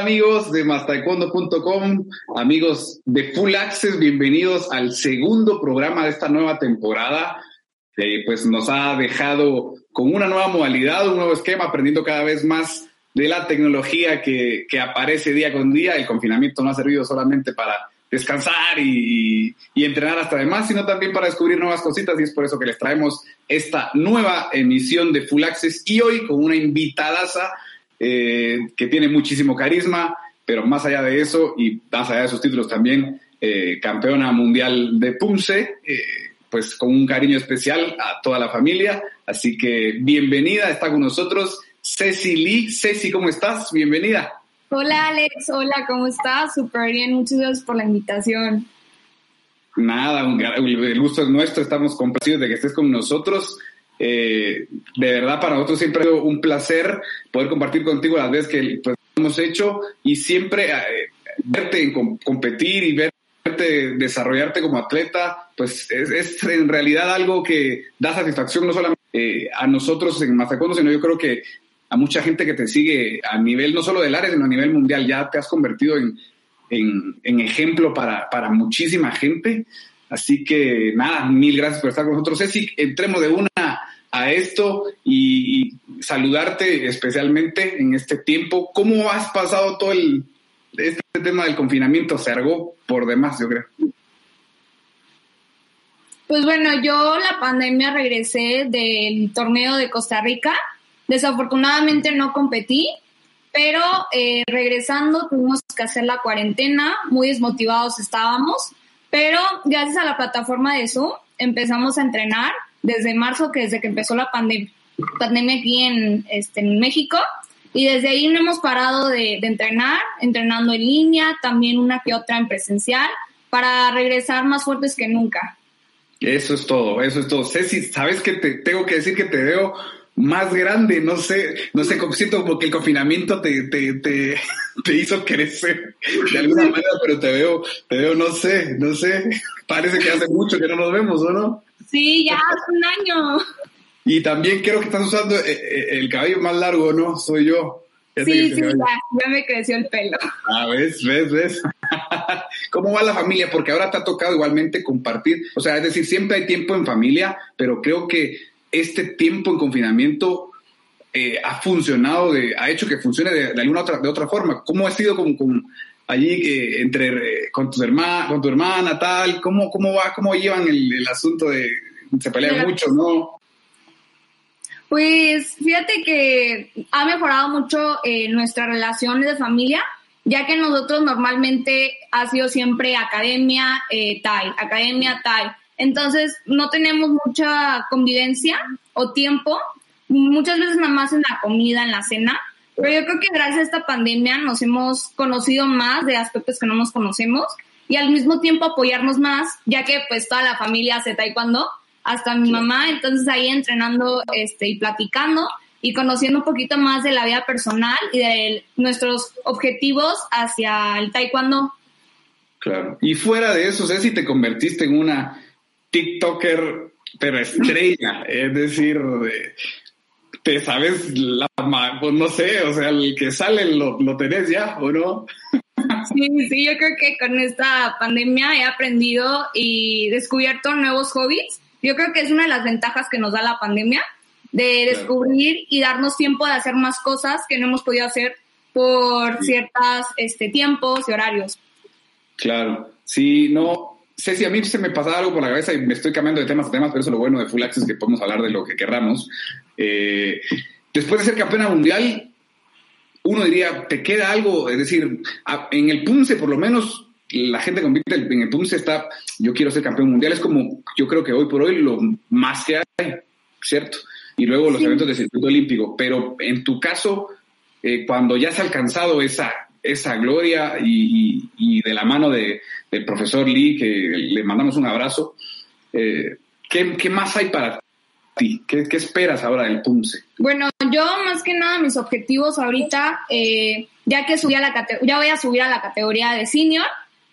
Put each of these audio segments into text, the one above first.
¿Qué tal amigos de mastaekwondo.com, amigos de Full Access, bienvenidos al segundo programa de esta nueva temporada. pues nos ha dejado con una nueva modalidad, un nuevo esquema, aprendiendo cada vez más de la tecnología que, que aparece día con día. El confinamiento no ha servido solamente para descansar y, y, entrenar hasta demás, sino también para descubrir nuevas cositas y es por eso que les traemos esta nueva emisión de Full Access y hoy con una invitadaza eh, que tiene muchísimo carisma, pero más allá de eso y más allá de sus títulos también, eh, campeona mundial de Punce, eh, pues con un cariño especial a toda la familia. Así que bienvenida, está con nosotros Ceci Lee. Ceci, ¿cómo estás? Bienvenida. Hola Alex, hola, ¿cómo estás? Súper bien, muchas gracias por la invitación. Nada, el gusto es nuestro, estamos complacidos de que estés con nosotros. Eh, de verdad, para nosotros siempre ha sido un placer poder compartir contigo las veces que pues, hemos hecho y siempre eh, verte en competir y verte desarrollarte como atleta, pues es, en realidad algo que da satisfacción no solamente eh, a nosotros en Mazacondo, sino yo creo que a mucha gente que te sigue a nivel no solo del área, sino a nivel mundial. Ya te has convertido en, en, ejemplo para, para muchísima gente. Así que nada, mil gracias por estar con nosotros. Ceci, entremos de una a esto y, saludarte especialmente en este tiempo. ¿Cómo has pasado todo el, este tema del confinamiento? Se argó por demás, yo creo. Pues bueno, yo la pandemia regresé del torneo de Costa Rica. Desafortunadamente no competí, pero eh, regresando tuvimos que hacer la cuarentena, muy desmotivados estábamos, pero gracias a la plataforma de Zoom empezamos a entrenar desde marzo, que desde que empezó la pandemia, aquí en, este, en México. Y desde ahí no hemos parado de, entrenar, entrenando en línea, también una que otra en presencial, para regresar más fuertes que nunca. Eso es todo, eso es todo. Ceci, ¿sabes que te tengo que decir que te veo más grande? No sé, no sé, siento como que el confinamiento te, te, te, te hizo crecer de alguna manera, pero te veo, te veo, no sé, no sé, parece que hace mucho que no nos vemos, ¿o no? Sí, ya hace un año. Y también creo que estás usando eh, eh, el cabello más largo, ¿no? Soy yo. sí, sí, ya, ya me creció el pelo. Ah, ves, ves, ves. ¿Cómo va la familia? Porque ahora te ha tocado igualmente compartir, o sea, es decir, siempre hay tiempo en familia, pero creo que este tiempo en confinamiento eh, ha funcionado, de, ha hecho que funcione de, alguna otra, de otra forma. ¿Cómo ha sido con, con allí eh, entre con tus hermanas, con tu hermana, tal? ¿Cómo, cómo va, cómo llevan el, asunto de se pelean mucho, no? Pues fíjate que ha mejorado mucho eh, nuestra relación de familia, ya que nosotros normalmente ha sido siempre academia, eh, tal, academia, tal. Entonces no tenemos mucha convivencia o tiempo, muchas veces nada más en la comida, en la cena, pero yo creo que gracias a esta pandemia nos hemos conocido más de aspectos que no nos conocemos y al mismo tiempo apoyarnos más, ya que pues toda la familia hace taekwondo, hasta mi mamá, entonces ahí entrenando este, y platicando y conociendo un poquito más de la vida personal y de nuestros objetivos hacia el taekwondo. Claro. Y fuera de eso, sé si te convertiste en una TikToker, pero estrella, es decir, te sabes la, pues no sé, o sea, el que sale lo, lo tenés ya, ¿o no? Sí, sí, yo creo que con esta pandemia he aprendido y descubierto nuevos hobbies. Yo creo que es una de las ventajas que nos da la pandemia, de descubrir y darnos tiempo de hacer más cosas que no hemos podido hacer por ciertos este, tiempos y horarios. Claro, sí, no, sé si a mí se me pasa algo por la cabeza y me estoy cambiando de temas a temas, pero eso es lo bueno de Full Access, que podemos hablar de lo que querramos. Eh, después de ser campeona mundial, uno diría, ¿te queda algo? Es decir, en el Punce, por lo menos, la gente compite en el Punce está, yo quiero ser campeón mundial, es como, yo creo que hoy por hoy lo más que hay, ¿cierto? Y luego los eventos de circuito olímpico, pero en tu caso, eh, cuando ya has alcanzado esa, esa gloria y, de la mano de, del profesor Lee, que le mandamos un abrazo, eh, ¿qué, ¿qué, más hay para ti? ¿Qué, ¿Qué, esperas ahora del PUMSE? Bueno, yo más que nada mis objetivos ahorita, eh, ya que subí a la ya voy a subir a la categoría de senior,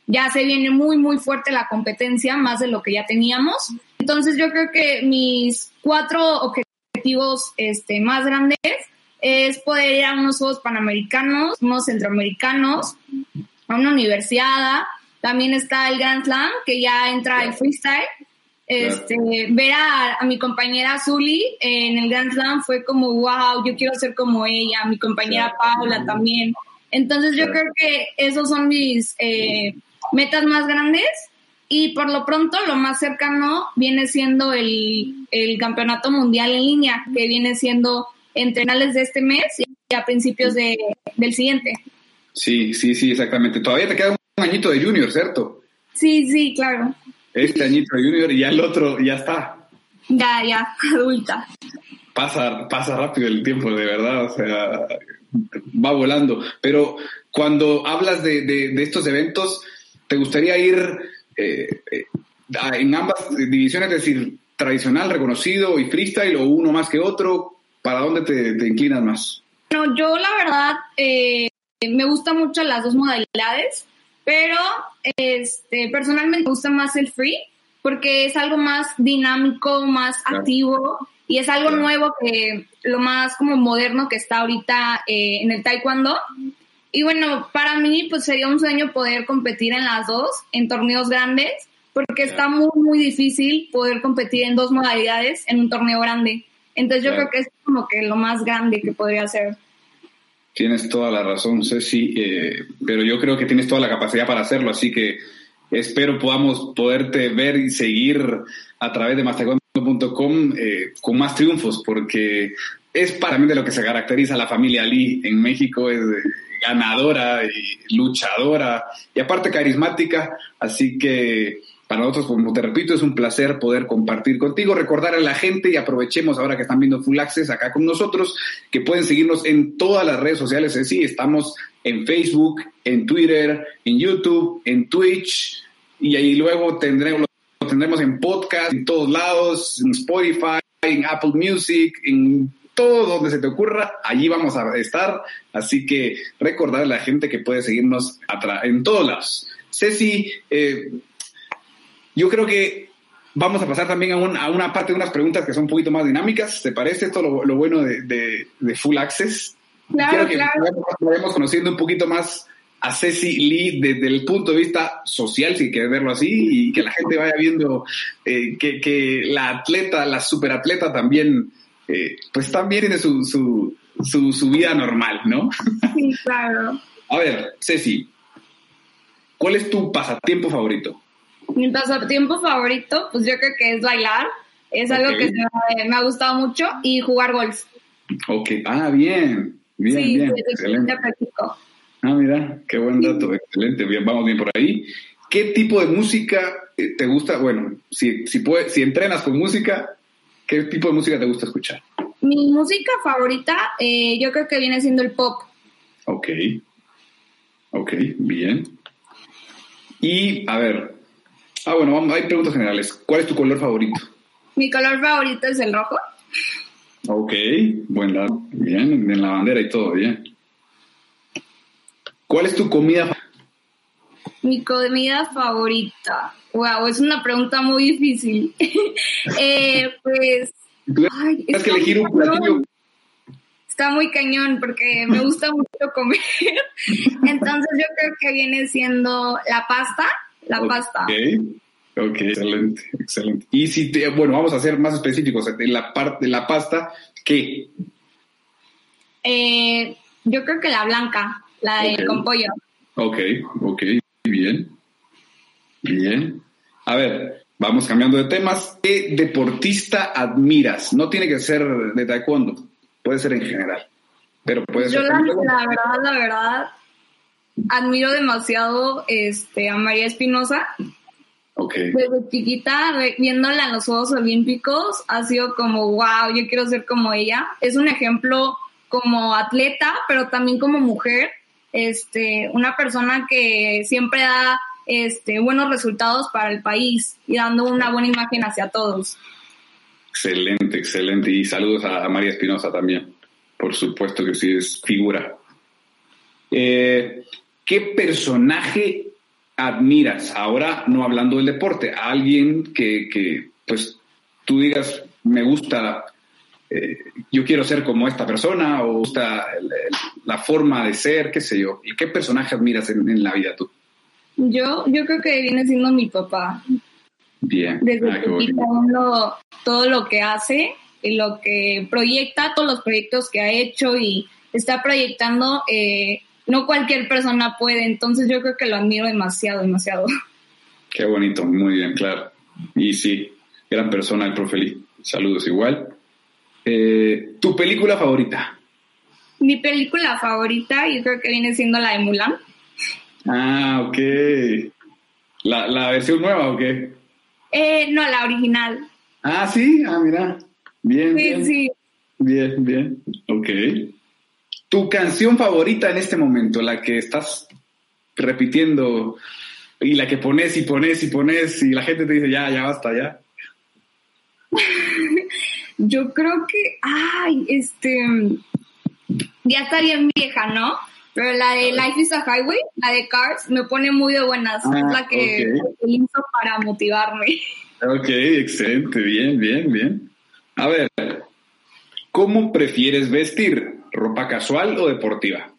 ya se viene muy, muy fuerte la competencia, más de lo que ya teníamos. Entonces yo creo que mis cuatro objetivos este, más grandes es poder ir a unos Juegos Panamericanos, unos Centroamericanos, a una universidad. También está el Grand Slam, que ya entra el freestyle. Este, ver a, mi compañera Zully en el Grand Slam fue como, wow, yo quiero ser como ella, mi compañera Paula también. Entonces yo creo que esos son mis eh, metas más grandes y por lo pronto lo más cercano viene siendo el, el campeonato mundial en línea, que viene siendo entre finales de este mes y a principios de, del siguiente. Sí, sí, sí, exactamente. Todavía te queda un añito de junior, ¿cierto? Sí, sí, claro. Este añito de junior y ya el otro ya está. Ya, ya, adulta. Pasa, pasa rápido el tiempo, de verdad, o sea, va volando. Pero cuando hablas de, de, estos eventos, ¿te gustaría ir eh, eh, en ambas divisiones, es decir, tradicional, reconocido y freestyle o uno más que otro? ¿Para dónde te, inclinas más? No, yo la verdad eh, me gustan mucho las dos modalidades, pero este, personalmente me gusta más el free porque es algo más dinámico, más activo y es algo nuevo que lo más como moderno que está ahorita eh, en el taekwondo. Y bueno, para mí pues sería un sueño poder competir en las dos, en torneos grandes, porque está muy, muy difícil poder competir en dos modalidades en un torneo grande. Entonces yo creo que es como que lo más grande que podría ser. Tienes toda la razón, Ceci, eh, pero yo creo que tienes toda la capacidad para hacerlo, así que espero podamos poderte ver y seguir a través de mastercom eh, con más triunfos, porque es para mí de lo que se caracteriza la familia Lee en México, es ganadora y luchadora y aparte carismática, así que para nosotros, como te repito, es un placer poder compartir contigo, recordar a la gente y aprovechemos ahora que están viendo Full Access acá con nosotros, que pueden seguirnos en todas las redes sociales. Sí, estamos en Facebook, en Twitter, en YouTube, en Twitch y ahí luego tendremos, lo tendremos en podcast, en todos lados, en Spotify, en Apple Music, en todo donde se te ocurra, allí vamos a estar. Así que recordar a la gente que puede seguirnos en todos lados. Ceci, eh, yo creo que vamos a pasar también a, una parte de unas preguntas que son un poquito más dinámicas. ¿Te parece esto lo, bueno de, Full Access? Claro, claro. Vamos conociendo un poquito más a Ceci Lee desde el punto de vista social, si quieres verlo así, y que la gente vaya viendo eh, que, la atleta, la superatleta también, eh, pues también tiene su, su, su, su, vida normal, ¿no? Sí, claro. a ver, Ceci, ¿cuál es tu pasatiempo favorito? Mi pasatiempo favorito, pues yo creo que es bailar. Es algo que me, ha gustado mucho y jugar golf. Ok, ah, bien, bien, sí, bien, excelente. Ah, mira, qué buen dato, excelente, bien, vamos bien por ahí. ¿Qué tipo de música eh, te gusta? Bueno, si, si, si entrenas con música, ¿qué tipo de música te gusta escuchar? Mi música favorita, eh, yo creo que viene siendo el pop. Ok, ok, bien. Y, a ver, Ah, bueno, hay preguntas generales. ¿Cuál es tu color favorito? Mi color favorito es el rojo. Ok, buen lado. Bien, en la bandera y todo, bien. ¿Cuál es tu comida favorita? Mi comida favorita. Wow, es una pregunta muy difícil. eh, pues. Tienes que elegir un platillo. Está muy cañón porque me gusta mucho comer. Entonces yo creo que viene siendo la pasta la pasta. Ok, excelente, excelente. Y si te, bueno, vamos a ser más específicos, en la parte de la pasta, ¿qué? Eh, yo creo que la blanca, la de con pollo. Ok, ok, bien. Bien. A ver, vamos cambiando de temas. ¿Qué deportista admiras? No tiene que ser de taekwondo, puede ser en general. Pero puede yo la, la verdad, la verdad, admiro demasiado este, a María Espinosa. Okay. Desde chiquita, viéndola en los Juegos Olímpicos, ha sido como, wow, yo quiero ser como ella. Es un ejemplo como atleta, pero también como mujer. Este, una persona que siempre da este, buenos resultados para el país y dando una buena imagen hacia todos. Excelente, excelente. Y saludos a María Espinosa también. Por supuesto que sí, es figura. Eh, ¿Qué personaje admiras? Ahora no hablando del deporte, a alguien que, que, pues tú digas, me gusta eh, yo quiero ser como esta persona o gusta la forma de ser, qué sé yo. ¿Y qué personaje admiras en, la vida tú? Yo, yo creo que viene siendo mi papá. Bien. Desde ah, todo lo que hace y lo que proyecta, todos los proyectos que ha hecho y está proyectando, eh, no cualquier persona puede. Entonces yo creo que lo admiro demasiado, demasiado. Qué bonito, muy bien, claro. Y sí, gran persona el profe Saludos igual. Eh, ¿Tu película favorita? Mi película favorita yo creo que viene siendo la de Mulan. Ah, ok. ¿La, versión nueva o qué? Eh, no, la original. Ah, sí, ah, mira. Bien. Sí, bien. sí. Bien, bien. Ok. ¿Tu canción favorita en este momento? La que estás repitiendo y la que pones y pones y pones y la gente te dice, ya, ya basta, ya. Yo creo que, ay, este, ya está bien vieja, ¿no? Pero la de Life is a Highway, la de Cars, me pone muy de buenas. es ah, la que utilizo para motivarme. Ok, excelente, bien, bien, bien. A ver, ¿cómo prefieres vestir? ¿Ropa casual o deportiva?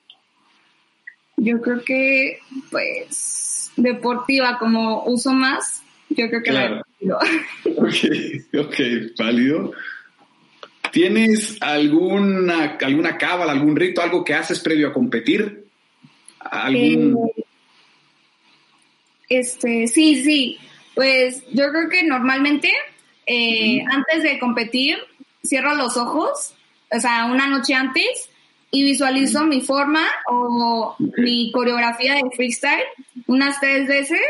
Yo creo que, pues, deportiva, como uso más, yo creo que la deportiva. Ok, ok, válido. ¿Tienes alguna, alguna cábala, algún rito, algo que haces previo a competir? ¿Algún... Eh, este, sí, sí. Pues yo creo que normalmente eh, antes de competir cierro los ojos, o sea, una noche antes y visualizo mi forma o mi coreografía de freestyle unas tres veces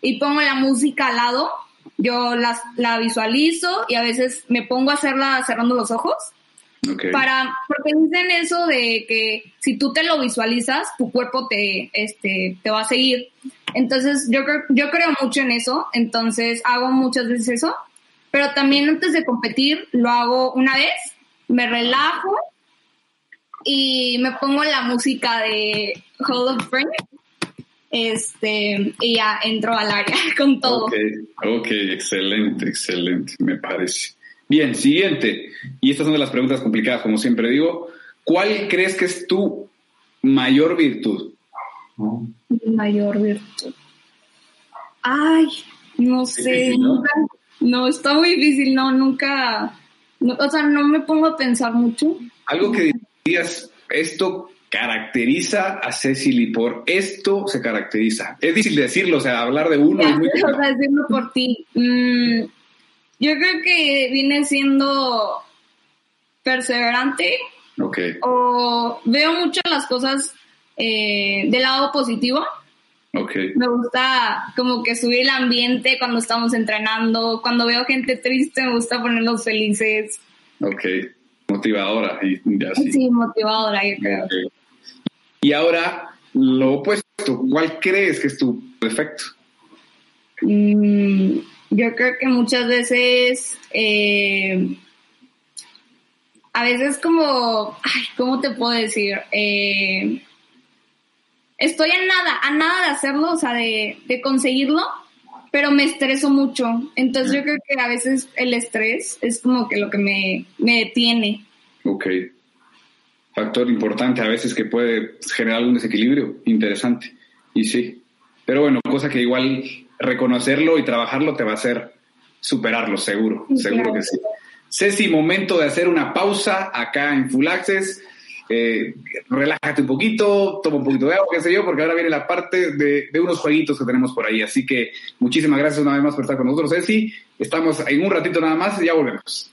y pongo la música al lado yo las, la visualizo y a veces me pongo a hacerla cerrando los ojos. Para, porque dicen eso de que si tú te lo visualizas, tu cuerpo te, este, te va a seguir. Entonces, yo yo creo mucho en eso, entonces hago muchas veces eso, pero también antes de competir lo hago una vez, me relajo y me pongo la música de Hall of Fame este, y ya entró al área con todo. Ok, ok, excelente, excelente, me parece. Bien, siguiente, y estas son de las preguntas complicadas, como siempre digo, ¿cuál crees que es tu mayor virtud? Mi mayor virtud. Ay, no sé, nunca, ¿no? está muy difícil, no, nunca, o sea, no me pongo a pensar mucho. Algo que digas, esto caracteriza a Cecily por esto se caracteriza. Es difícil decirlo, o sea, hablar de uno. es muy o sea, decirlo por ti. Mm, yo creo que viene siendo perseverante. Ok. O veo mucho las cosas eh, del lado positivo. Okay. Me gusta como que subir el ambiente cuando estamos entrenando. Cuando veo gente triste, me gusta ponerlos felices. Ok. Motivadora. Y Sí, motivadora, yo creo. Y ahora, lo opuesto, ¿cuál crees que es tu defecto? Mm, yo creo que muchas veces, eh, a veces como, ay, ¿cómo te puedo decir? Eh, estoy a nada, a nada de hacerlo, o sea, de, de conseguirlo, pero me estreso mucho. Entonces yo creo que a veces el estrés es como que lo que me, me detiene. Ok factor importante a veces que puede generar algún desequilibrio interesante. Y sí. Pero bueno, cosa que igual reconocerlo y trabajarlo te va a hacer superarlo, seguro. seguro que sí. Ceci, momento de hacer una pausa acá en Full Access. Eh, relájate un poquito, toma un poquito de agua, qué sé yo, porque ahora viene la parte de, de, unos jueguitos que tenemos por ahí. Así que muchísimas gracias una vez más por estar con nosotros, Ceci. Estamos en un ratito nada más y ya volvemos.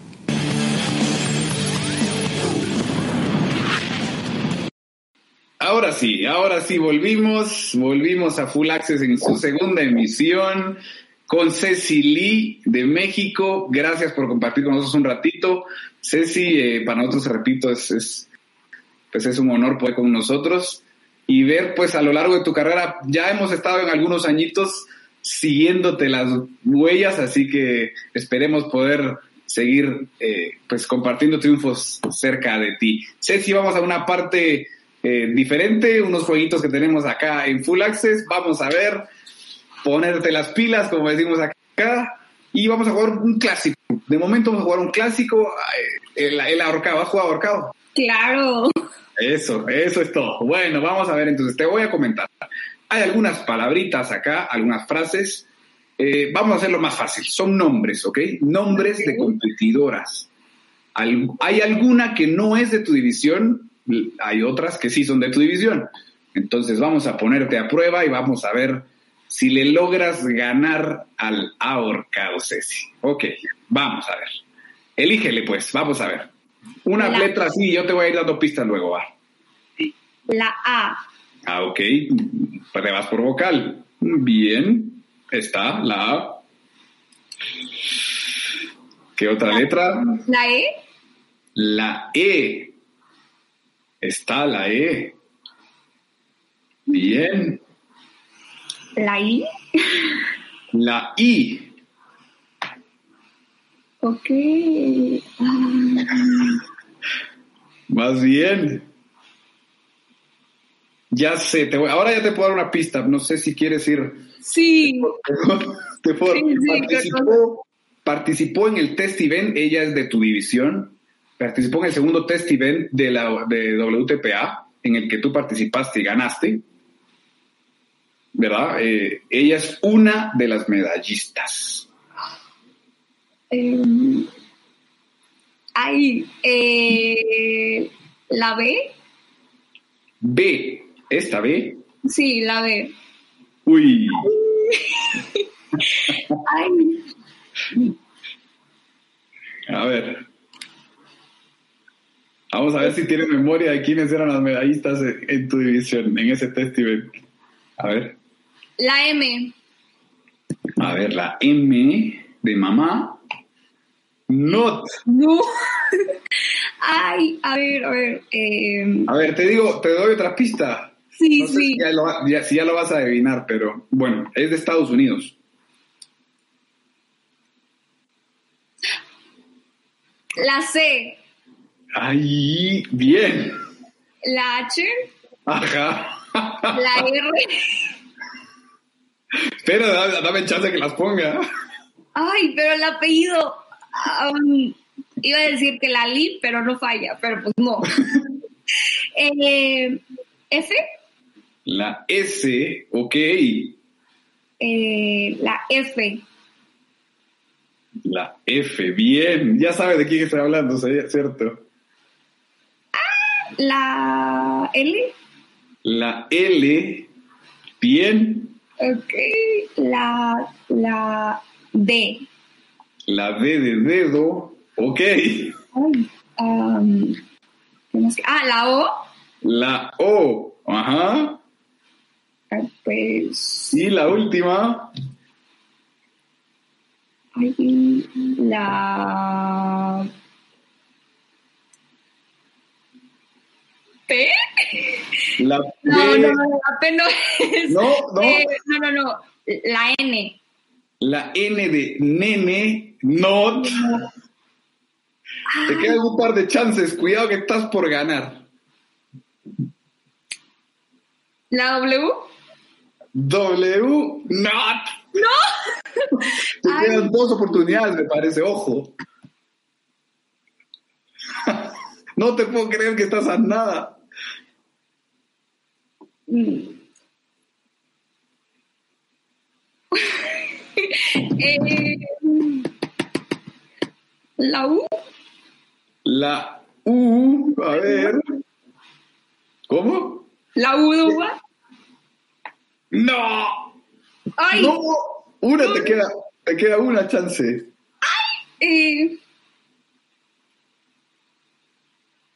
Ahora sí, ahora sí, volvimos, volvimos a Full Access en su segunda emisión con Ceci Lee de México. Gracias por compartir con nosotros un ratito. Ceci, eh, para nosotros, repito, es, pues es un honor poder con nosotros y ver pues a lo largo de tu carrera, ya hemos estado en algunos añitos siguiéndote las huellas, así que esperemos poder seguir eh, pues compartiendo triunfos cerca de ti. Ceci, vamos a una parte eh, diferente, unos jueguitos que tenemos acá en Full Access, vamos a ver, ponerte las pilas, como decimos acá, y vamos a jugar un clásico. De momento vamos a jugar un clásico, eh, el, el ahorcado, ¿has jugado ahorcado? Claro. Eso, eso es todo. Bueno, vamos a ver entonces, te voy a comentar. Hay algunas palabritas acá, algunas frases. Eh, vamos a hacerlo más fácil. Son nombres, ¿ok? Nombres de competidoras. hay alguna que no es de tu división, hay otras que sí son de tu división. Entonces vamos a ponerte a prueba y vamos a ver si le logras ganar al ahorcado, Ceci. Ok, vamos a ver. Elígele pues, vamos a ver. Una letra así, yo te voy a ir dando pistas luego, va. La A. Ah, ok. Te vas por vocal. Bien. Está la A. ¿Qué otra letra? La E. La E. Está la E. Bien. La I. La I. Ok. Más bien. Ya sé, te voy, ahora ya te puedo dar una pista. No sé si quieres ir. Sí. Te puedo, participó, participó, en el test event, ella es de tu división. Participó en el segundo test event de la de WTPA, en el que tú participaste y ganaste. ¿Verdad? Eh, ella es una de las medallistas. Eh, ay, eh, ¿la B? B. ¿Esta B? Sí, la B. Uy. Ay. A ver. Vamos a ver si tienes memoria de quiénes eran las medallistas en tu división, en ese test A ver. La M. A ver, la M de mamá. Not. No. Ay, a ver, a ver. Eh... A ver, te digo, te doy otra pista. Sí, sí. Si ya, lo, si ya lo vas a adivinar, pero bueno, es de Estados Unidos. La C. Ay, bien. La H. Ajá. La R. Espera, dame, chance que las ponga. Ay, pero el apellido. Um, iba a decir que la Li, pero no falla, pero pues no. eh, F. La S, ok. Eh, la F. La F, bien. Ya sabe de quién estoy hablando, ¿cierto? La L. La L, bien. Ok. La, la D. La D de dedo, ok. Ay, um, ah, la O. La O, ajá. Pues. Y la última. Ay, la. ¿P? La P. No, no, la P no es. No, no. Eh, no, no, no. La N. La N de nene, not. Te quedan un par de chances. Cuidado que estás por ganar. ¿La W? W, not. No. Te quedan dos oportunidades, me parece, ojo. no te puedo creer que estás a nada. eh, la U. La U, a ver. ¿Cómo? La U de uva. ¡No! ¡Ay! No, una te queda, te queda una chance. ¡Ay! Eh...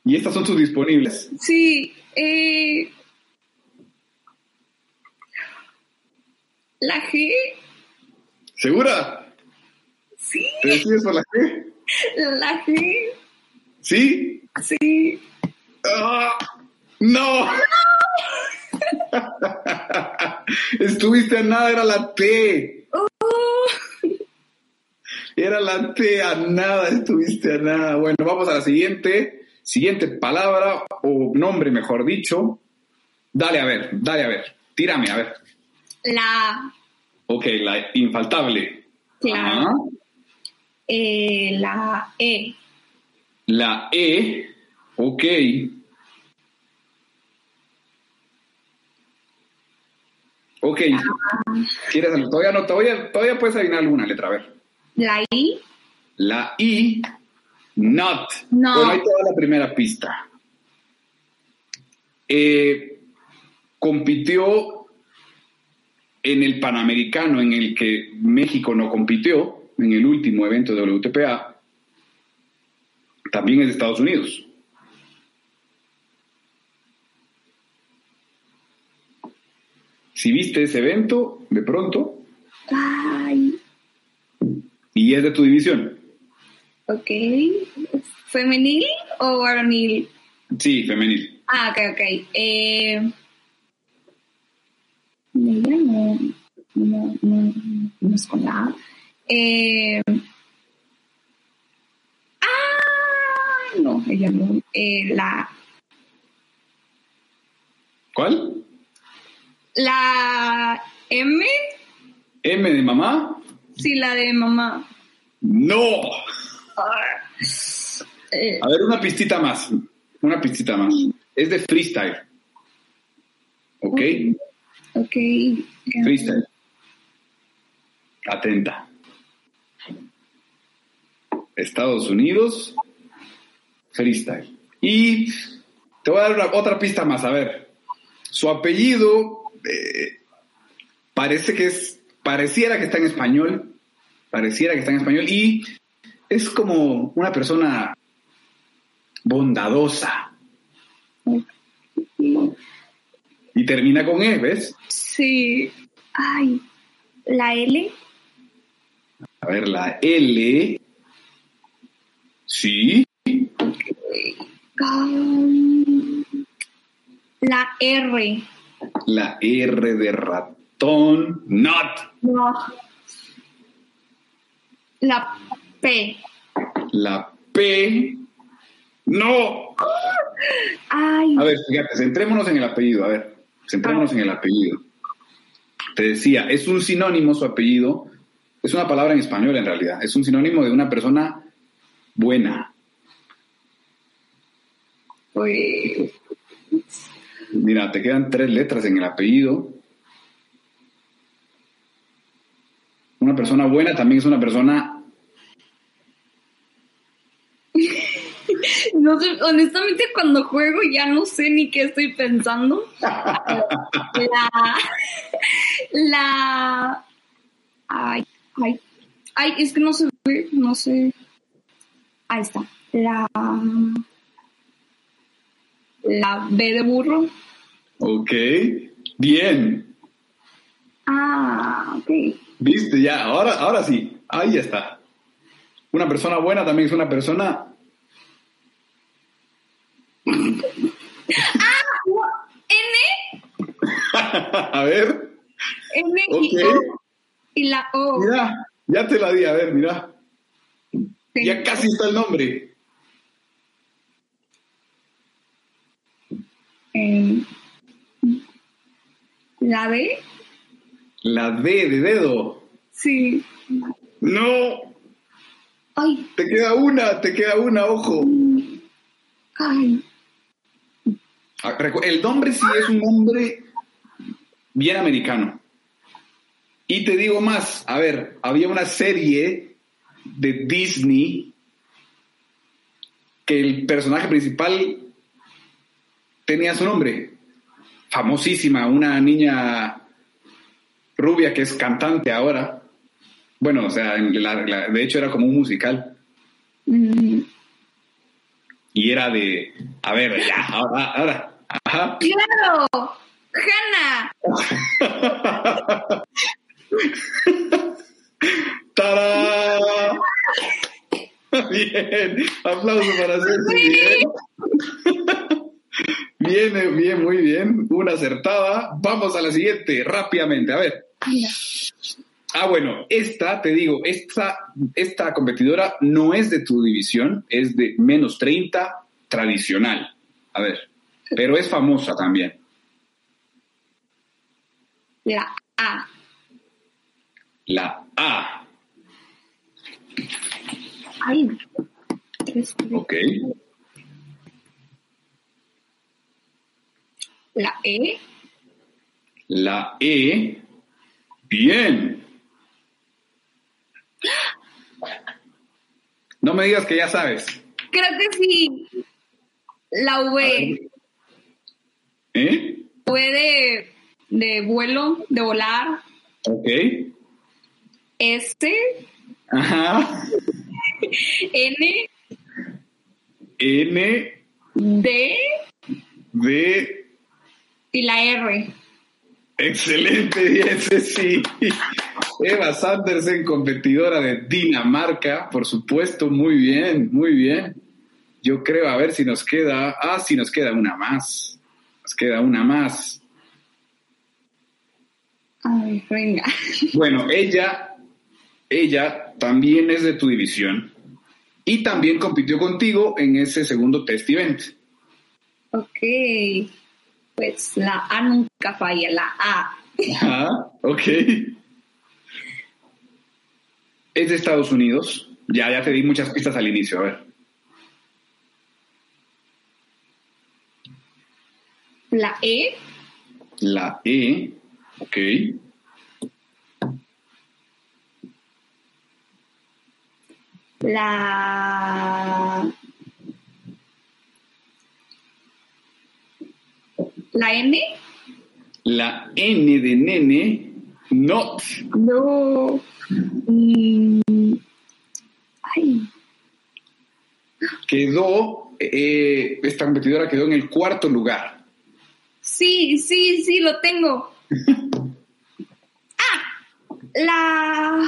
Y estas son tus disponibles. Sí, eh... La G. ¿Segura? Sí. ¿Te decides por la G? La G. ¿Sí? Sí. Ah, No. Estuviste a nada, era la T. Uh, Era la T a nada, estuviste a nada. Bueno, vamos a la siguiente, siguiente palabra o nombre, mejor dicho. Dale a ver, dale a ver, tírame a ver. la, Ok, la infaltable. Claro. Ajá. eh, la E. La E, ok. Ok. ¿Quieres algo? Todavía no, todavía, todavía puedes adivinar alguna letra, a ver. La I. La I, not. No. Bueno, ahí te da la primera pista. Eh, compitió en el Panamericano en el que México no compitió, en el último evento de WTPA. También es de Estados Unidos. Si viste ese evento, de pronto, Ay. y es de tu división. Ok. ¿Femenil o varonil? Sí, femenil. Ah, ok, ok. Eh, ella no, no, no, es con la A. Eh, ah, no, ella no. Eh, la, ¿Cuál? la M, M de mamá. sí, la de mamá. No. Eh, A ver, una pistita más. Una pistita más. Es de freestyle. ¿Ok? ok. Freestyle. Atenta. Estados Unidos. Freestyle. Y te voy a dar otra pista más. A ver. Su apellido eh, parece que es. Pareciera que está en español. Pareciera que está en español. Y es como una persona bondadosa. Y termina con E, ¿ves? Sí. Ay, la L. A ver, la L. Sí. La R. La R de ratón. Not. No. La P. La P. No. Ay, A ver, fíjate, centrémonos en el apellido. A ver, centrémonos en el apellido. Te decía, es un sinónimo su apellido. Es una palabra en español en realidad. Es un sinónimo de una persona buena. pues, Mira, te quedan tres letras en el apellido. Una persona buena también es una persona no sé, honestamente cuando juego ya no sé ni qué estoy pensando. La, la, ay, ay, ay, es que no se ve, no sé. Ahí está. La, la B de burro. Ok, bien. Ah, ok. Viste, ya, ahora, ahora sí, ahí está. Una persona buena también es una persona. N, a ver, N y Ok. O. Y la O. mira, ya te la di, a ver, mira. Ya casi está el nombre. Eh, la D, La D de dedo. sí. No, Ay, te queda una, te queda una, ojo. ay. Ah, El nombre sí es un nombre bien americano. Y te digo más, a ver, había una serie de Disney que el personaje principal tenía su nombre. Famosísima, una niña rubia que es cantante ahora. Bueno, o sea, en la- la- de hecho era como un musical. Mm, Y era de, a ver, ya, ahora, ahora, ajá. ¡Claro! ¡Hanna! ¡Tarán! Bien, aplauso para Ceci. Bien. Bien, bien, muy bien. Una acertada. Vamos a la siguiente, rápidamente. A ver. Ah, bueno, esta, te digo, esta, esta competidora no es de tu división, es de menos 30 tradicional. A ver, pero es famosa también. La A. La A. Ay. Ok. La E. La E. Bien. No me digas que ya sabes. Creo que sí. La V. ¿Eh? V de, de vuelo, de volar. Ok. S. Ajá. N. N. D. D. Y la R. Excelente, bien, sí. Eva Sandersen, competidora de Dinamarca, por supuesto, muy bien, muy bien. Yo creo, a ver si nos queda, ah, si nos queda una más. Nos queda una más. Ay, venga. Bueno, ella, ella también es de tu división y también compitió contigo en ese segundo test event. Ok. Pues la A nunca falla, la A. Ajá, ok. Es de Estados Unidos. Ya, ya te di muchas pistas al inicio, a ver. La E. La E, ok. La. La N. La N de nene, not. No. Mm. Ay. Quedó, eh, esta competidora quedó en el cuarto lugar. Sí, sí, sí, lo tengo. ah, la.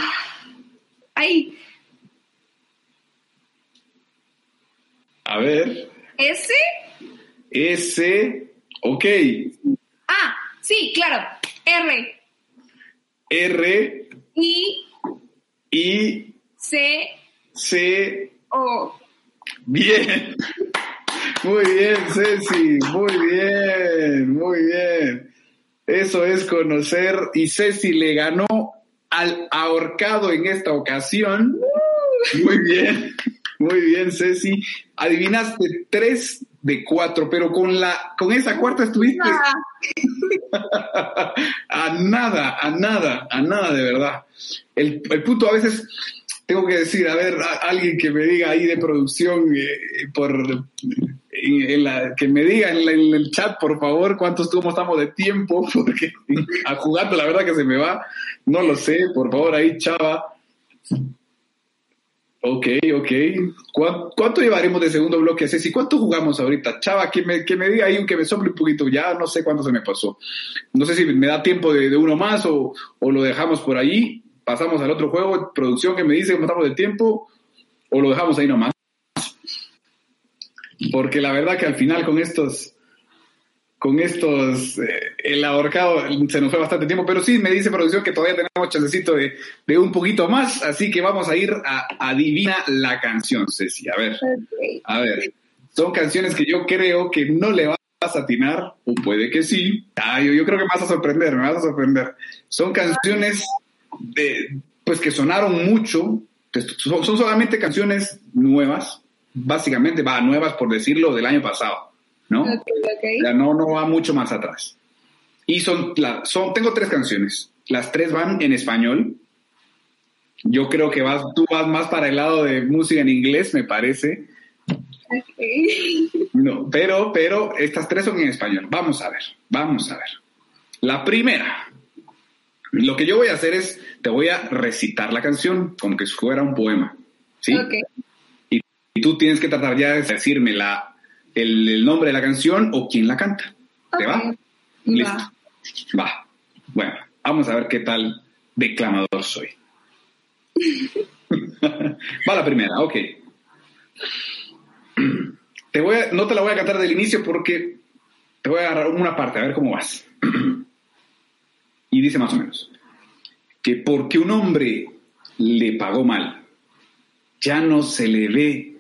Ay, A ver, S. S, ok. Ah, sí, claro. R. R, I. I, C. C, O. Bien. Muy bien, Ceci. Muy bien, muy bien. Eso es conocer. Y Ceci le ganó al ahorcado en esta ocasión. Muy bien, muy bien, Ceci. Adivinaste tres de cuatro, pero con la, con esa cuarta estuviste a nada, a nada, a nada de verdad. El, el punto a veces tengo que decir, a ver, a- alguien que me diga ahí de producción, eh, por en- en la- que me diga en, la- en el chat, por favor, cuántos cómo estamos de tiempo, porque a jugando la verdad que se me va, no lo sé, por favor ahí, Chava. Ok, ok. ¿Cuán- ¿Cuánto llevaremos de segundo bloque, Ceci? ¿Cuánto jugamos ahorita? Chava, que me, que me diga ahí, que me sople un poquito. Ya no sé cuánto se me pasó. No sé si me da tiempo de, de uno más o, o lo dejamos por ahí. Pasamos al otro juego. Producción que me dice cómo estamos de tiempo o lo dejamos ahí nomás. Porque la verdad que al final con estos, con estos, eh, el ahorcado se nos fue bastante tiempo, pero sí me dice producción que todavía tenemos chancecito de, de un poquito más, así que vamos a ir a adivina la canción, Ceci. A ver, a ver. Son canciones que yo creo que no le vas a atinar, o puede que sí. Ah, yo, yo creo que me vas a sorprender, me vas a sorprender. Son canciones de, pues que sonaron mucho, que son, son solamente canciones nuevas, básicamente, va, nuevas por decirlo, del año pasado, ¿no? Ok, ok. Ya no, no va mucho más atrás. Y son, la- son, tengo tres canciones. Las tres van en español. Yo creo que vas, tú vas más para el lado de música en inglés, me parece. Ok. No, pero, pero estas tres son en español. Vamos a ver, vamos a ver. La primera. Lo que yo voy a hacer es, te voy a recitar la canción como que si fuera un poema. ¿Sí? Y, y tú tienes que tratar ya de decirme la, el, el nombre de la canción o quién la canta. ¿Te va? Listo. Va. Va. Bueno, vamos a ver qué tal declamador soy. Va la primera, ok. Te voy a- no te la voy a cantar del inicio porque te voy a agarrar una parte, a ver cómo vas. y dice más o menos, que porque un hombre le pagó mal, ya no se le ve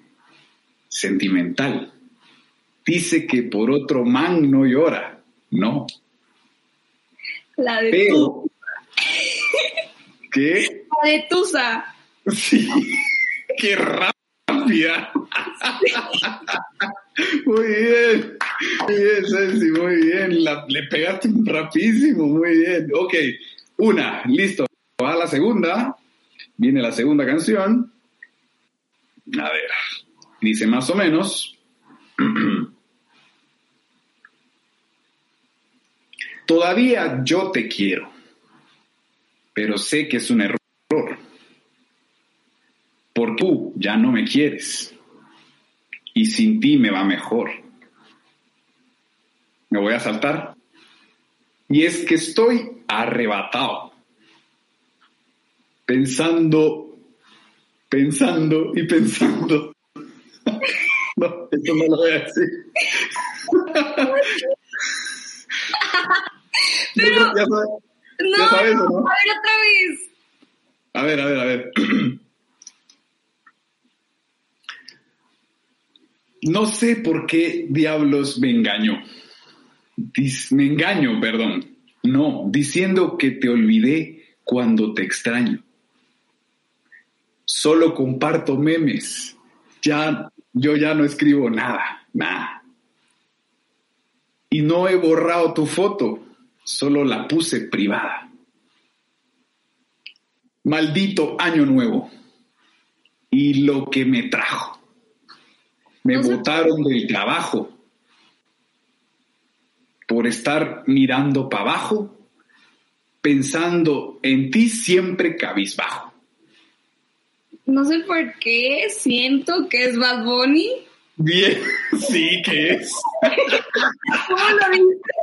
sentimental. Dice que por otro man no llora. No. La de Pero. tu- ¿Qué? La de Tusa. Sí. ¡Qué rápida! Muy bien. Muy bien, Ceci, muy bien. La- le pegaste rapidísimo, muy bien. Ok, una, listo. Va la segunda. Viene la segunda canción. A ver. Dice más o menos. Todavía yo te quiero, pero sé que es un error. Porque tú ya no me quieres y sin ti me va mejor. Me voy a saltar. Y es que estoy arrebatado, pensando, pensando y pensando. No, esto no lo voy a decir. Pero- ya sabes, No, Ya sabes, no, ¿no? a ver otra vez. A ver, a ver, a ver. No sé por qué diablos me engañó. Dis- me engaño, perdón. No, diciendo que te olvidé cuando te extraño. Solo comparto memes. Ya, yo ya no escribo nada, nada. Y no he borrado tu foto, solo la puse privada. Maldito año nuevo. Y lo que me trajo. Me botaron del trabajo por estar mirando para abajo, pensando en ti siempre cabizbajo. No sé por qué siento que es Bad Bunny. Bien, sí que es. ¿Cómo lo viste?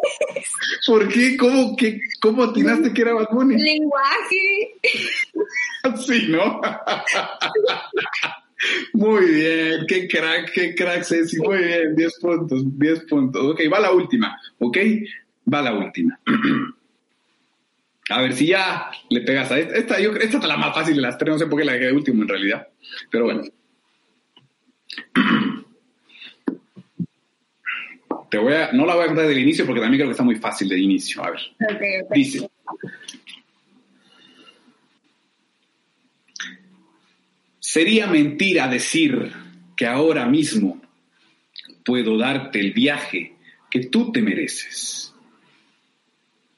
¿Por qué? ¿Cómo, qué, cómo atinaste que era Bad Bunny? lenguaje. Sí, ¿no? Muy bien, qué crack, qué crack, Ceci, muy bien, 10 puntos, 10 puntos. Ok, va la última, ¿ok? Va la última. A ver si ya le pegas a esta. Esta, yo, esta es la más fácil de las tres, no sé por qué la dejé de último en realidad. Pero bueno. Te voy a, no la voy a contar del inicio porque también creo que está muy fácil del inicio. A ver. Dice. Sería mentira decir que ahora mismo puedo darte el viaje que tú te mereces.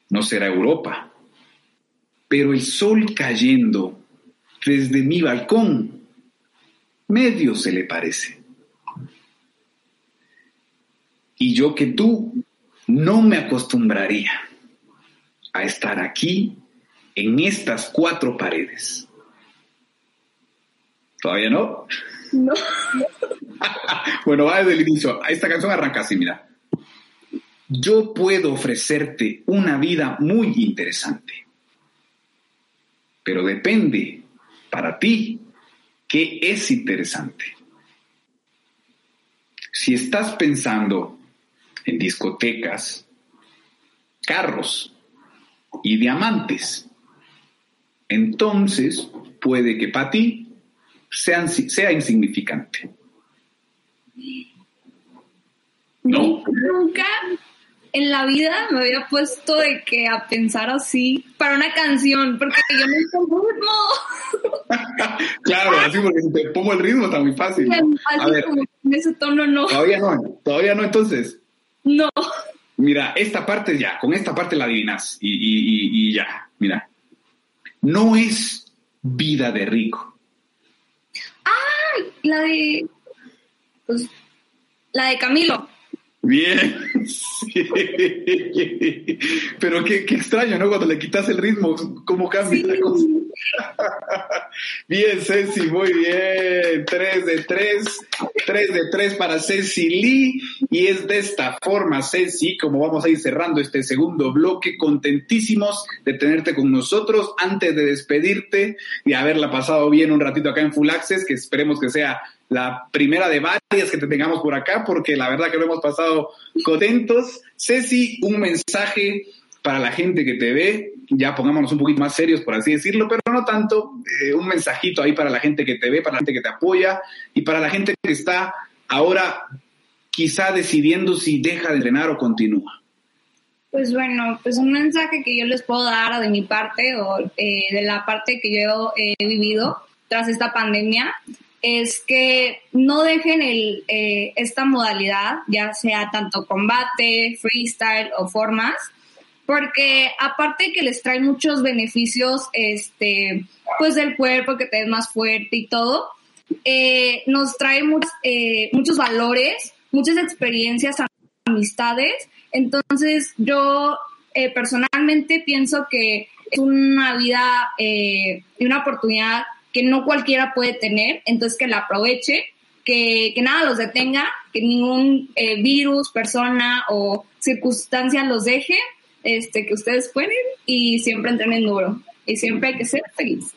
No será Europa, pero el sol cayendo desde mi balcón medio se le parece. Y yo que tú no me acostumbraría a estar aquí en estas cuatro paredes. ¿Todavía no? No. Bueno, va desde el inicio. Esta canción arranca así, mira. Yo puedo ofrecerte una vida muy interesante, pero depende para ti qué es interesante. Si estás pensando en discotecas, carros y diamantes, entonces puede que para ti sean- sea insignificante. No. Nunca en la vida me había puesto de que a pensar así para una canción, porque yo no tengo ritmo. Claro, así porque si te pongo el ritmo está muy fácil. ¿no? A ver, en ese tono no. todavía no, todavía no, entonces. No. Mira, esta parte ya, con esta parte la adivinas y, y- y- y ya, mira. No es vida de rico. La de. Pues, la de Camilo. Bien, sí. Pero qué, qué extraño, ¿no? Cuando le quitas el ritmo, cómo cambia Sí. la cosa. Bien, Ceci, muy bien. Tres de tres. 3 de 3 para Ceci Lee. Y es de esta forma, Ceci, como vamos a ir cerrando este segundo bloque, contentísimos de tenerte con nosotros. Antes de despedirte y haberla pasado bien un ratito acá en Full Access, que esperemos que sea la primera de varias que te tengamos por acá, porque la verdad que lo hemos pasado contentos. Ceci, un mensaje para la gente que te ve, ya pongámonos un poquito más serios, por así decirlo, pero no tanto, eh, un mensajito ahí para la gente que te ve, para la gente que te apoya y para la gente que está ahora quizá decidiendo si deja de entrenar o continúa. Pues bueno, pues un mensaje que yo les puedo dar de mi parte o eh, de la parte que yo he vivido tras esta pandemia es que no dejen el, eh, esta modalidad, ya sea tanto combate, freestyle o formas, porque aparte que les trae muchos beneficios, este, pues del cuerpo, que te ves más fuerte y todo, eh, nos trae muchos, eh, muchos valores, muchas experiencias, amistades. Entonces yo eh, personalmente pienso que es una vida y una oportunidad que no cualquiera puede tener, entonces que la aproveche, que, que nada los detenga, que ningún virus, persona o circunstancia los deje este, que ustedes pueden y siempre entrenen duro. Y siempre hay que ser felices.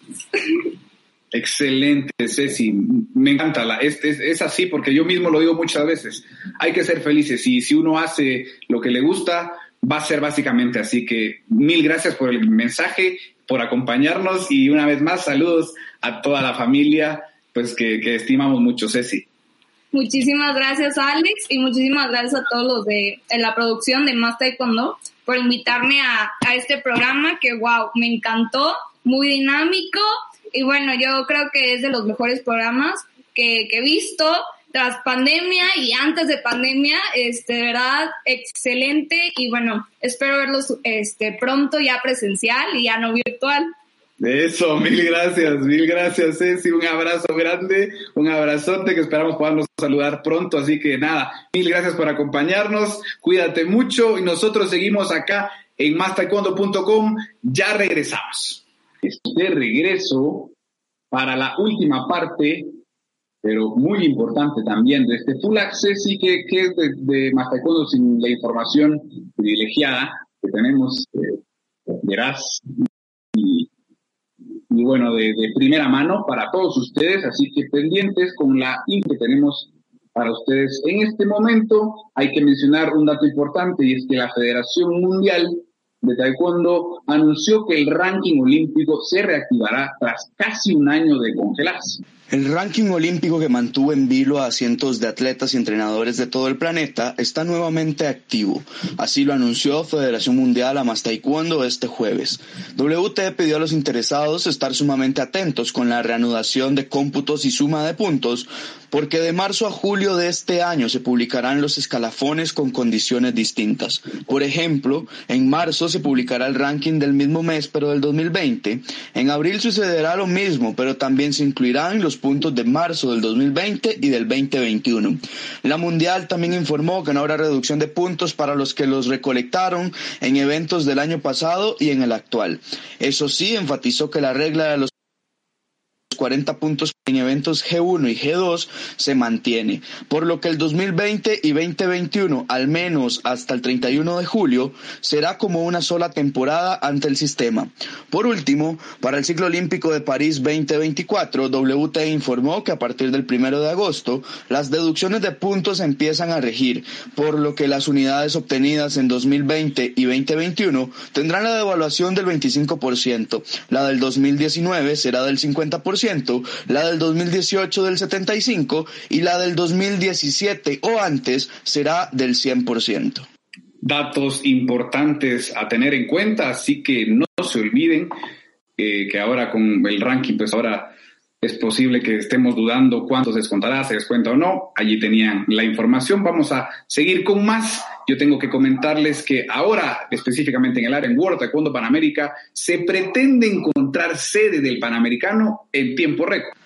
Excelente, Ceci. Me encanta. La, es, es, así porque yo mismo lo digo muchas veces. Hay que ser felices y si uno hace lo que le gusta, va a ser básicamente así que mil gracias por el mensaje, por acompañarnos y una vez más saludos a toda la familia, pues que, que estimamos mucho, Ceci. Muchísimas gracias, Alex, y muchísimas gracias a todos los de, la producción de Más Taekwondo por invitarme a, este programa que, wow, me encantó, muy dinámico. Y bueno, yo creo que es de los mejores programas que, he visto tras pandemia y antes de pandemia, este, verdad, excelente. Y bueno, espero verlos este, pronto ya presencial y ya no virtual. Eso, mil gracias, mil gracias, Ceci. Un abrazo grande, un abrazote que esperamos podernos saludar pronto. Así que nada, mil gracias por acompañarnos. Cuídate mucho y nosotros seguimos acá en mastaekwondo.com. Ya regresamos. De regreso para la última parte, pero muy importante también de este Full Access y que, que es de, de sin la información privilegiada que tenemos. Eh, verás y y bueno, de, primera mano para todos ustedes, así que pendientes con la IN que tenemos para ustedes. En este momento hay que mencionar un dato importante y es que la Federación Mundial de Taekwondo anunció que el ranking olímpico se reactivará tras casi un año de congelarse. El ranking olímpico que mantuvo en vilo a cientos de atletas y entrenadores de todo el planeta está nuevamente activo. Así lo anunció Federación Mundial a Más Taekwondo este jueves. WT pidió a los interesados estar sumamente atentos con la reanudación de cómputos y suma de puntos, porque de marzo a julio de este año se publicarán los escalafones con condiciones distintas. Por ejemplo, en marzo se publicará el ranking del mismo mes, pero del 2020. En abril sucederá lo mismo, pero también se incluirán los puntos de marzo del 2020 y del 2021. La Mundial también informó que no habrá reducción de puntos para los que los recolectaron en eventos del año pasado y en el actual. Eso sí, enfatizó que la regla de los 40 puntos en eventos G1 y G2 se mantiene, por lo que el 2020 y 2021, al menos hasta el 31 de julio, será como una sola temporada ante el sistema. Por último, para el ciclo olímpico de París 2024, WT informó que a partir del 1 de agosto, las deducciones de puntos empiezan a regir, por lo que las unidades obtenidas en 2020 y 2021 tendrán la devaluación del 25%, la del 2019 será del 50%, la del 2018 del 75% y la del 2017 o antes será del 100%. Datos importantes a tener en cuenta, así que no se olviden eh, que ahora con el ranking, pues ahora es posible que estemos dudando cuánto se descontará, se descuenta o no. Allí tenían la información. Vamos a seguir con más. Yo tengo que comentarles que ahora, específicamente en el área en World Taekwondo Panamérica, se pretende encontrar sede del Panamericano en tiempo récord.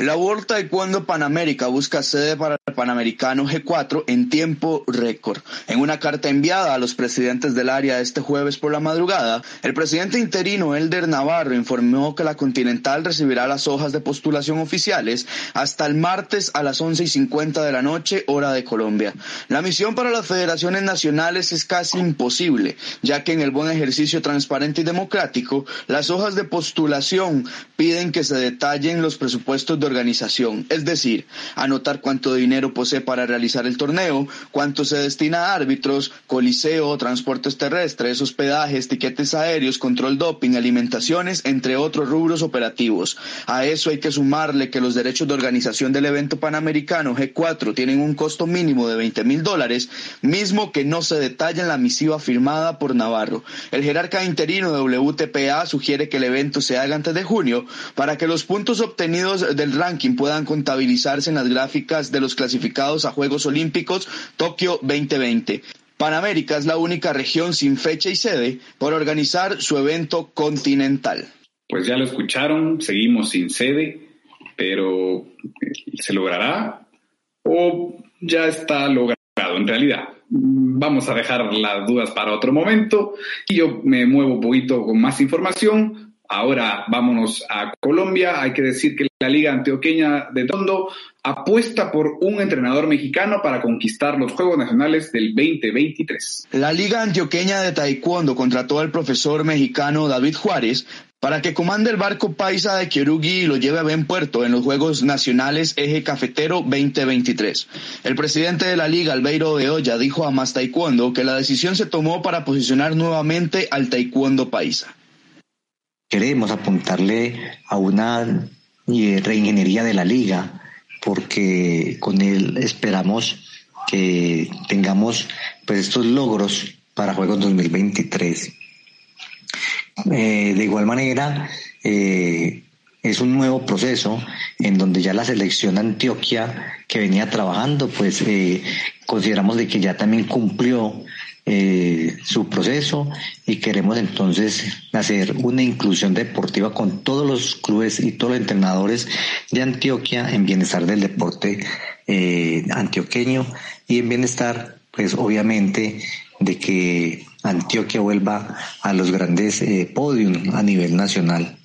La World Taekwondo Panamérica busca sede para el Panamericano G4 en tiempo récord. En una carta enviada a los presidentes del área este jueves por la madrugada, el presidente interino Elder Navarro informó que la Continental recibirá las hojas de postulación oficiales hasta el martes a las once y cincuenta de la noche, hora de Colombia. La misión para las federaciones nacionales es casi imposible, ya que en el buen ejercicio transparente y democrático, las hojas de postulación piden que se detallen los presupuestos de organización, es decir, anotar cuánto dinero posee para realizar el torneo, cuánto se destina a árbitros, coliseo, transportes terrestres, hospedajes, tiquetes aéreos, control doping, alimentaciones, entre otros rubros operativos. A eso hay que sumarle que los derechos de organización del evento panamericano G4 tienen un costo mínimo de 20 mil dólares, mismo que no se detalla en la misiva firmada por Navarro. El jerarca interino de WTPA sugiere que el evento se haga antes de junio para que los puntos obtenidos del ranking puedan contabilizarse en las gráficas de los clasificados a Juegos Olímpicos Tokio 2020. Panamérica es la única región sin fecha y sede por organizar su evento continental. Pues ya lo escucharon, seguimos sin sede, pero eh, ¿se logrará o ya está logrado en realidad? Vamos a dejar las dudas para otro momento y yo me muevo un poquito con más información Ahora vámonos a Colombia. Hay que decir que la Liga Antioqueña de Tondo apuesta por un entrenador mexicano para conquistar los Juegos Nacionales del 2023. La Liga Antioqueña de Taekwondo contrató al profesor mexicano David Juárez para que comande el barco paisa de Kierugi y lo lleve a buen puerto en los Juegos Nacionales Eje Cafetero 2023. El presidente de la liga, Albeiro Beoya, dijo a Más Taekwondo que la decisión se tomó para posicionar nuevamente al taekwondo paisa queremos apuntarle a una eh, reingeniería de la liga, porque con él esperamos que tengamos pues estos logros para Juegos 2023. Eh, de igual manera, eh, es un nuevo proceso en donde ya la selección Antioquia que venía trabajando, pues consideramos de que ya también cumplió eh, su proceso y queremos entonces hacer una inclusión deportiva con todos los clubes y todos los entrenadores de Antioquia en bienestar del deporte eh, antioqueño y en bienestar, pues obviamente, de que Antioquia vuelva a los grandes eh, podios a nivel nacional.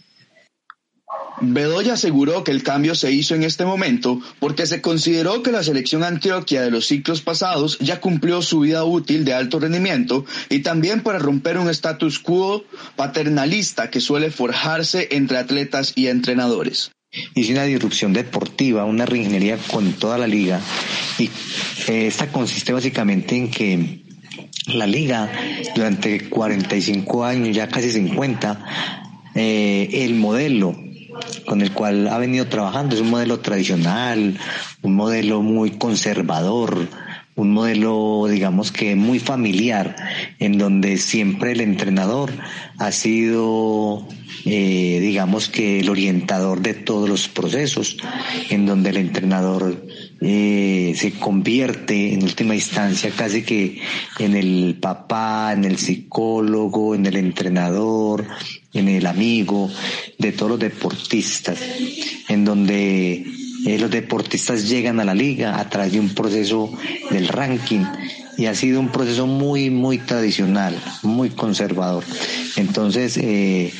Bedoya aseguró que el cambio se hizo en este momento porque se consideró que la selección Antioquia de los ciclos pasados ya cumplió su vida útil de alto rendimiento y también para romper un status quo paternalista que suele forjarse entre atletas y entrenadores. Hice una disrupción deportiva, una reingeniería con toda la liga y eh, esta consiste básicamente en que la liga durante 45 años, ya casi 50, eh, el modelo con el cual ha venido trabajando. Es un modelo tradicional, un modelo muy conservador, un modelo, digamos que muy familiar, en donde siempre el entrenador ha sido, eh, digamos que el orientador de todos los procesos, en donde el entrenador eh, se convierte en última instancia casi que en el papá, en el psicólogo, en el entrenador, en el amigo de todos los deportistas, en donde eh, los deportistas llegan a la liga a través de un proceso del ranking y ha sido un proceso muy, muy tradicional, muy conservador. Entonces, eh,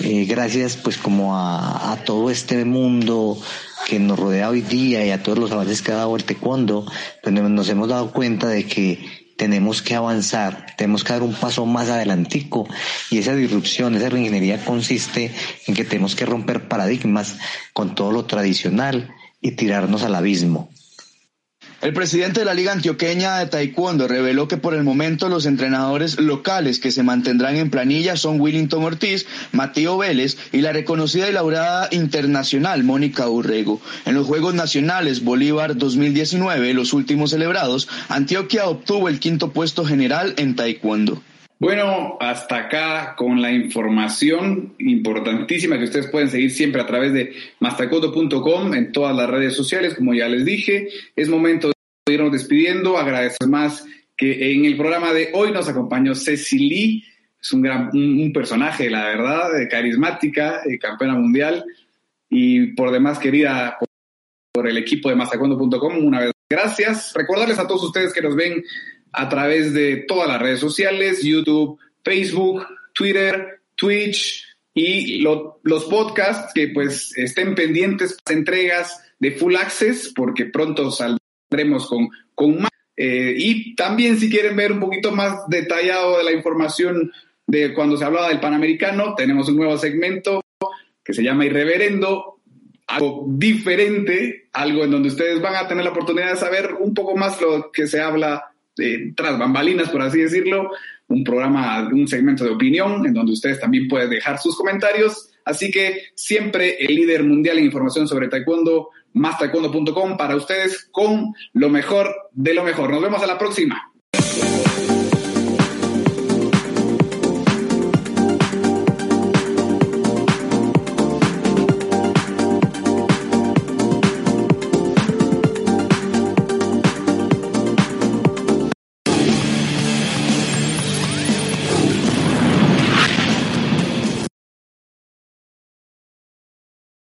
eh, gracias pues como a, todo este mundo que nos rodea hoy día y a todos los avances que ha dado el taekwondo, pues nos hemos dado cuenta de que tenemos que avanzar, tenemos que dar un paso más adelantico y esa disrupción, esa reingeniería consiste en que tenemos que romper paradigmas con todo lo tradicional y tirarnos al abismo. El presidente de la Liga Antioqueña de Taekwondo reveló que por el momento los entrenadores locales que se mantendrán en planilla son Willington Ortiz, Mateo Vélez y la reconocida y laureada internacional Mónica Urrego. En los Juegos Nacionales Bolívar 2019, los últimos celebrados, Antioquia obtuvo el quinto puesto general en Taekwondo. Bueno, hasta acá con la información importantísima que ustedes pueden seguir siempre a través de mastacodo.com en todas las redes sociales, como ya les dije. Es momento de irnos despidiendo. Agradecer más que en el programa de hoy nos acompañó Ceci Lee. Es un gran un, personaje, la verdad, carismática, campeona mundial y por demás querida por el equipo de mastaekwondo.com. Una vez gracias. Recordarles a todos ustedes que nos ven a través de todas las redes sociales, YouTube, Facebook, Twitter, Twitch y los podcasts que pues estén pendientes entregas de Full Access porque pronto saldremos con, con más. Eh, y también si quieren ver un poquito más detallado de la información de cuando se hablaba del Panamericano, tenemos un nuevo segmento que se llama Irreverendo, algo diferente, algo en donde ustedes van a tener la oportunidad de saber un poco más lo que se habla eh, tras bambalinas, por así decirlo, un programa, un segmento de opinión en donde ustedes también pueden dejar sus comentarios. Así que siempre el líder mundial en información sobre taekwondo, mastaekwondo.com para ustedes con lo mejor de lo mejor. Nos vemos a la próxima.